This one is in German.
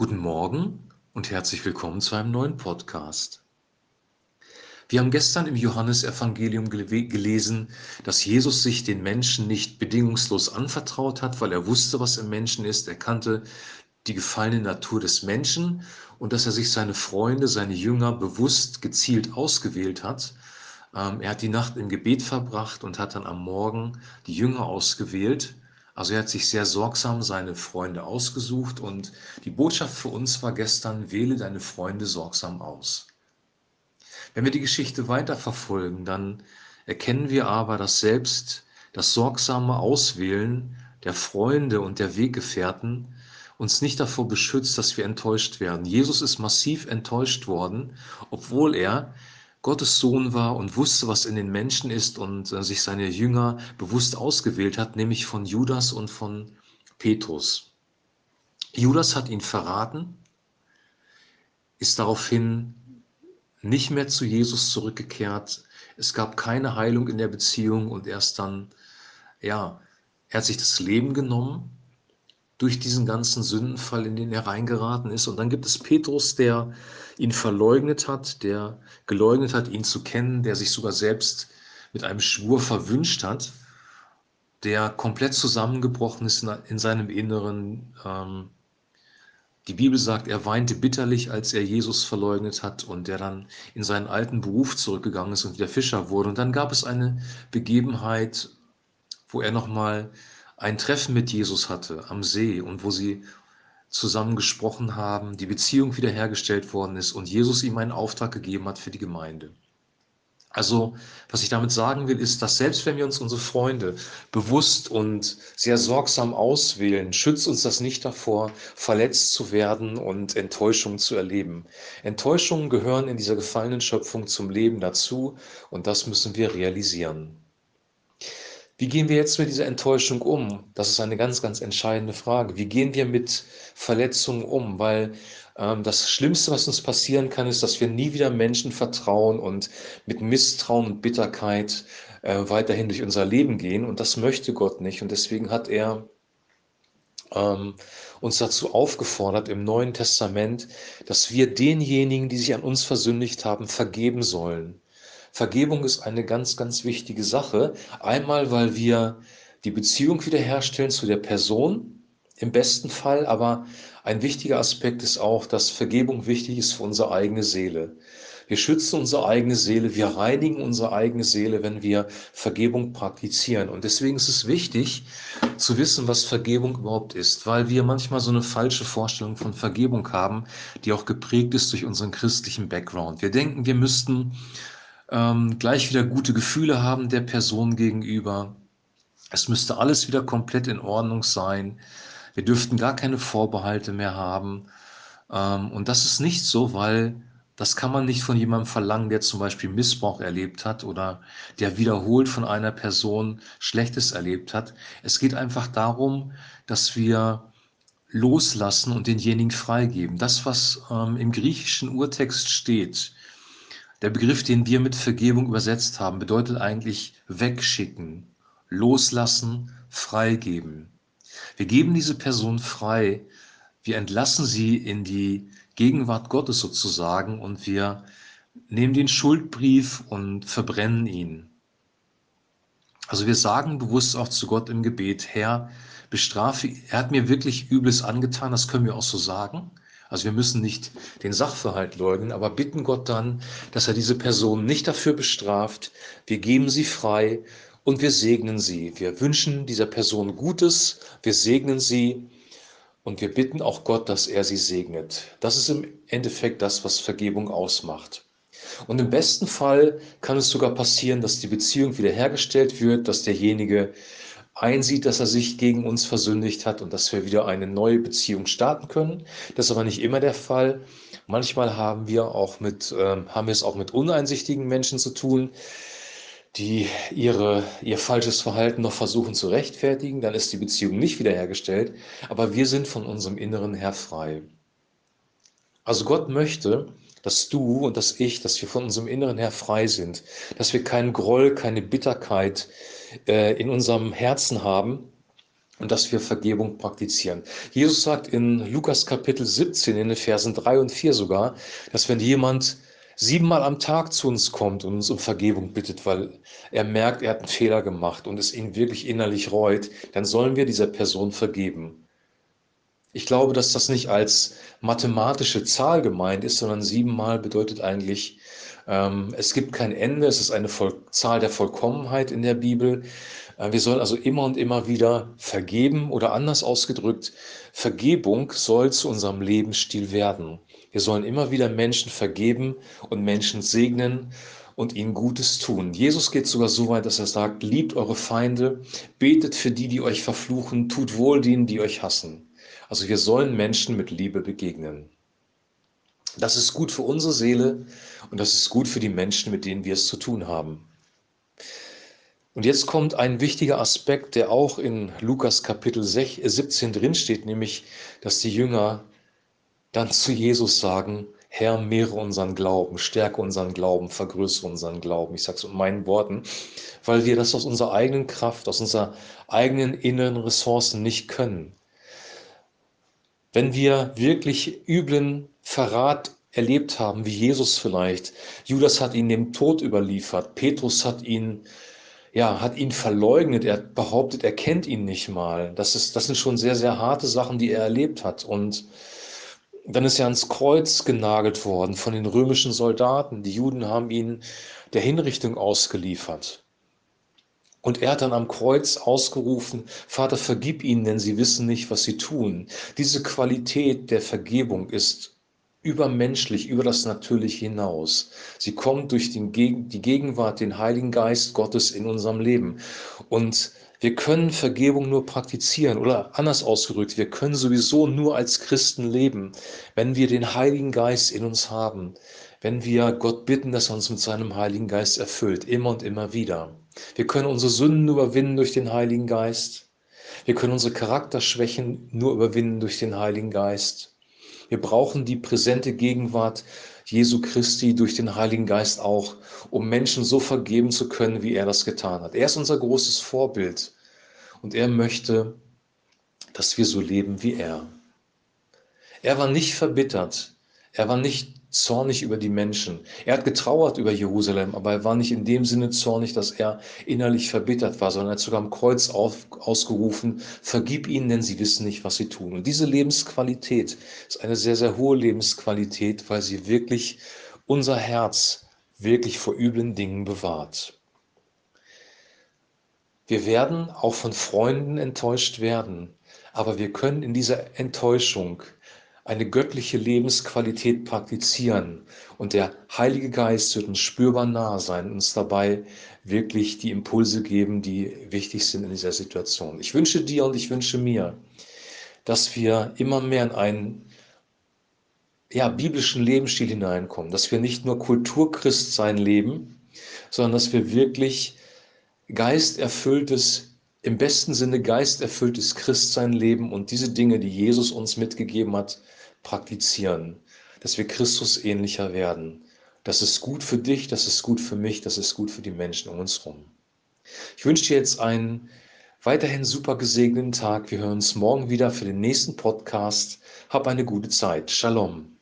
Guten Morgen und herzlich willkommen zu einem neuen Podcast. Wir haben gestern im Johannesevangelium gelesen, dass Jesus sich den Menschen nicht bedingungslos anvertraut hat, weil er wusste, was im Menschen ist. Er kannte die gefallene Natur des Menschen und dass er sich seine Freunde, seine Jünger bewusst gezielt ausgewählt hat. Ähm, er hat die Nacht im Gebet verbracht und hat dann am Morgen die Jünger ausgewählt also er hat sich sehr sorgsam seine Freunde ausgesucht und die Botschaft für uns war gestern, wähle deine Freunde sorgsam aus. Wenn wir die Geschichte weiterverfolgen, dann erkennen wir aber, dass selbst das sorgsame Auswählen der Freunde und der Weggefährten uns nicht davor beschützt, dass wir enttäuscht werden. Jesus ist massiv enttäuscht worden, obwohl er Gottes Sohn war und wusste, was in den Menschen ist und äh, sich seine Jünger bewusst ausgewählt hat, nämlich von Judas und von Petrus. Judas hat ihn verraten, ist daraufhin nicht mehr zu Jesus zurückgekehrt. Es gab keine Heilung in der Beziehung und erst dann, ja, er hat sich das Leben genommen durch diesen ganzen Sündenfall, in den er reingeraten ist. Und dann gibt es Petrus, der ihn verleugnet hat, der geleugnet hat, ihn zu kennen, der sich sogar selbst mit einem Schwur verwünscht hat, der komplett zusammengebrochen ist in seinem Inneren. Ähm, die Bibel sagt, er weinte bitterlich, als er Jesus verleugnet hat und der dann in seinen alten Beruf zurückgegangen ist und wieder Fischer wurde. Und dann gab es eine Begebenheit, wo er nochmal ein Treffen mit Jesus hatte am See und wo sie zusammen gesprochen haben, die Beziehung wiederhergestellt worden ist und Jesus ihm einen Auftrag gegeben hat für die Gemeinde. Also, was ich damit sagen will, ist, dass selbst wenn wir uns unsere Freunde bewusst und sehr sorgsam auswählen, schützt uns das nicht davor, verletzt zu werden und Enttäuschungen zu erleben. Enttäuschungen gehören in dieser gefallenen Schöpfung zum Leben dazu und das müssen wir realisieren. Wie gehen wir jetzt mit dieser Enttäuschung um? Das ist eine ganz, ganz entscheidende Frage. Wie gehen wir mit Verletzungen um? Weil ähm, das Schlimmste, was uns passieren kann, ist, dass wir nie wieder Menschen vertrauen und mit Misstrauen und Bitterkeit äh, weiterhin durch unser Leben gehen. Und das möchte Gott nicht. Und deswegen hat er ähm, uns dazu aufgefordert im Neuen Testament, dass wir denjenigen, die sich an uns versündigt haben, vergeben sollen. Vergebung ist eine ganz, ganz wichtige Sache. Einmal, weil wir die Beziehung wiederherstellen zu der Person, im besten Fall, aber ein wichtiger Aspekt ist auch, dass Vergebung wichtig ist für unsere eigene Seele. Wir schützen unsere eigene Seele, wir reinigen unsere eigene Seele, wenn wir Vergebung praktizieren. Und deswegen ist es wichtig zu wissen, was Vergebung überhaupt ist, weil wir manchmal so eine falsche Vorstellung von Vergebung haben, die auch geprägt ist durch unseren christlichen Background. Wir denken, wir müssten ähm, gleich wieder gute Gefühle haben der Person gegenüber. Es müsste alles wieder komplett in Ordnung sein. Wir dürften gar keine Vorbehalte mehr haben. Ähm, und das ist nicht so, weil das kann man nicht von jemandem verlangen, der zum Beispiel Missbrauch erlebt hat oder der wiederholt von einer Person Schlechtes erlebt hat. Es geht einfach darum, dass wir loslassen und denjenigen freigeben. Das, was ähm, im griechischen Urtext steht, der Begriff, den wir mit Vergebung übersetzt haben, bedeutet eigentlich wegschicken, loslassen, freigeben. Wir geben diese Person frei, wir entlassen sie in die Gegenwart Gottes sozusagen und wir nehmen den Schuldbrief und verbrennen ihn. Also wir sagen bewusst auch zu Gott im Gebet, Herr, bestrafe, er hat mir wirklich Übles angetan, das können wir auch so sagen. Also wir müssen nicht den Sachverhalt leugnen, aber bitten Gott dann, dass er diese Person nicht dafür bestraft. Wir geben sie frei und wir segnen sie. Wir wünschen dieser Person Gutes, wir segnen sie und wir bitten auch Gott, dass er sie segnet. Das ist im Endeffekt das, was Vergebung ausmacht. Und im besten Fall kann es sogar passieren, dass die Beziehung wiederhergestellt wird, dass derjenige einsieht, dass er sich gegen uns versündigt hat und dass wir wieder eine neue Beziehung starten können. Das ist aber nicht immer der Fall. Manchmal haben wir auch mit, äh, haben wir es auch mit uneinsichtigen Menschen zu tun, die ihre, ihr falsches Verhalten noch versuchen zu rechtfertigen. Dann ist die Beziehung nicht wiederhergestellt. Aber wir sind von unserem Inneren her frei. Also Gott möchte, dass du und dass ich, dass wir von unserem Inneren her frei sind, dass wir keinen Groll, keine Bitterkeit äh, in unserem Herzen haben, und dass wir Vergebung praktizieren. Jesus sagt in Lukas Kapitel 17, in den Versen 3 und 4 sogar, dass wenn jemand siebenmal am Tag zu uns kommt und uns um Vergebung bittet, weil er merkt, er hat einen Fehler gemacht und es ihn wirklich innerlich reut, dann sollen wir dieser Person vergeben. Ich glaube, dass das nicht als mathematische Zahl gemeint ist, sondern siebenmal bedeutet eigentlich, ähm, es gibt kein Ende, es ist eine Voll Zahl der Vollkommenheit in der Bibel. Äh, wir sollen also immer und immer wieder vergeben oder anders ausgedrückt, Vergebung soll zu unserem Lebensstil werden. Wir sollen immer wieder Menschen vergeben und Menschen segnen und ihnen Gutes tun. Jesus geht sogar so weit, dass er sagt, liebt eure Feinde, betet für die, die euch verfluchen, tut wohl denen, die euch hassen. Also wir sollen Menschen mit Liebe begegnen. Das ist gut für unsere Seele und das ist gut für die Menschen, mit denen wir es zu tun haben. Und jetzt kommt ein wichtiger Aspekt, der auch in Lukas Kapitel 17 drinsteht, nämlich, dass die Jünger dann zu Jesus sagen, Herr, mehre unseren Glauben, stärke unseren Glauben, vergrößere unseren Glauben. Ich sage es mit meinen Worten, weil wir das aus unserer eigenen Kraft, aus unserer eigenen inneren Ressourcen nicht können. Wenn wir wirklich üblen Verrat erlebt haben, wie Jesus vielleicht, Judas hat ihn dem Tod überliefert, Petrus hat ihn ja, hat ihn verleugnet. Er behauptet, er kennt ihn nicht mal. Das, ist, das sind schon sehr, sehr harte Sachen, die er erlebt hat. Und dann ist er ans Kreuz genagelt worden von den römischen Soldaten. Die Juden haben ihn der Hinrichtung ausgeliefert. Und er hat dann am Kreuz ausgerufen, Vater, vergib ihnen, denn sie wissen nicht, was sie tun. Diese Qualität der Vergebung ist übermenschlich, über das Natürliche hinaus. Sie kommt durch den, die Gegenwart, den Heiligen Geist Gottes in unserem Leben. Und wir können Vergebung nur praktizieren oder anders ausgedrückt, wir können sowieso nur als Christen leben, wenn wir den Heiligen Geist in uns haben, wenn wir Gott bitten, dass er uns mit seinem Heiligen Geist erfüllt, immer und immer wieder. Wir können unsere Sünden überwinden durch den Heiligen Geist. Wir können unsere Charakterschwächen nur überwinden durch den Heiligen Geist. Wir brauchen die präsente Gegenwart Jesu Christi durch den Heiligen Geist auch, um Menschen so vergeben zu können, wie er das getan hat. Er ist unser großes Vorbild und er möchte, dass wir so leben wie er. Er war nicht verbittert, er war nicht zornig über die Menschen. Er hat getrauert über Jerusalem, aber er war nicht in dem Sinne zornig, dass er innerlich verbittert war, sondern er hat sogar am Kreuz auf, ausgerufen, vergib ihnen, denn sie wissen nicht, was sie tun. Und diese Lebensqualität ist eine sehr, sehr hohe Lebensqualität, weil sie wirklich unser Herz wirklich vor üblen Dingen bewahrt. Wir werden auch von Freunden enttäuscht werden, aber wir können in dieser Enttäuschung eine göttliche Lebensqualität praktizieren. Und der Heilige Geist wird uns spürbar nahe sein, uns dabei wirklich die Impulse geben, die wichtig sind in dieser Situation. Ich wünsche dir und ich wünsche mir, dass wir immer mehr in einen ja, biblischen Lebensstil hineinkommen, dass wir nicht nur Kulturchristsein leben, sondern dass wir wirklich geisterfülltes im besten Sinne geisterfülltes Christsein leben und diese Dinge, die Jesus uns mitgegeben hat, praktizieren, dass wir Christus ähnlicher werden. Das ist gut für dich, das ist gut für mich, das ist gut für die Menschen um uns herum. Ich wünsche dir jetzt einen weiterhin super gesegneten Tag. Wir hören uns morgen wieder für den nächsten Podcast. Hab eine gute Zeit. Shalom.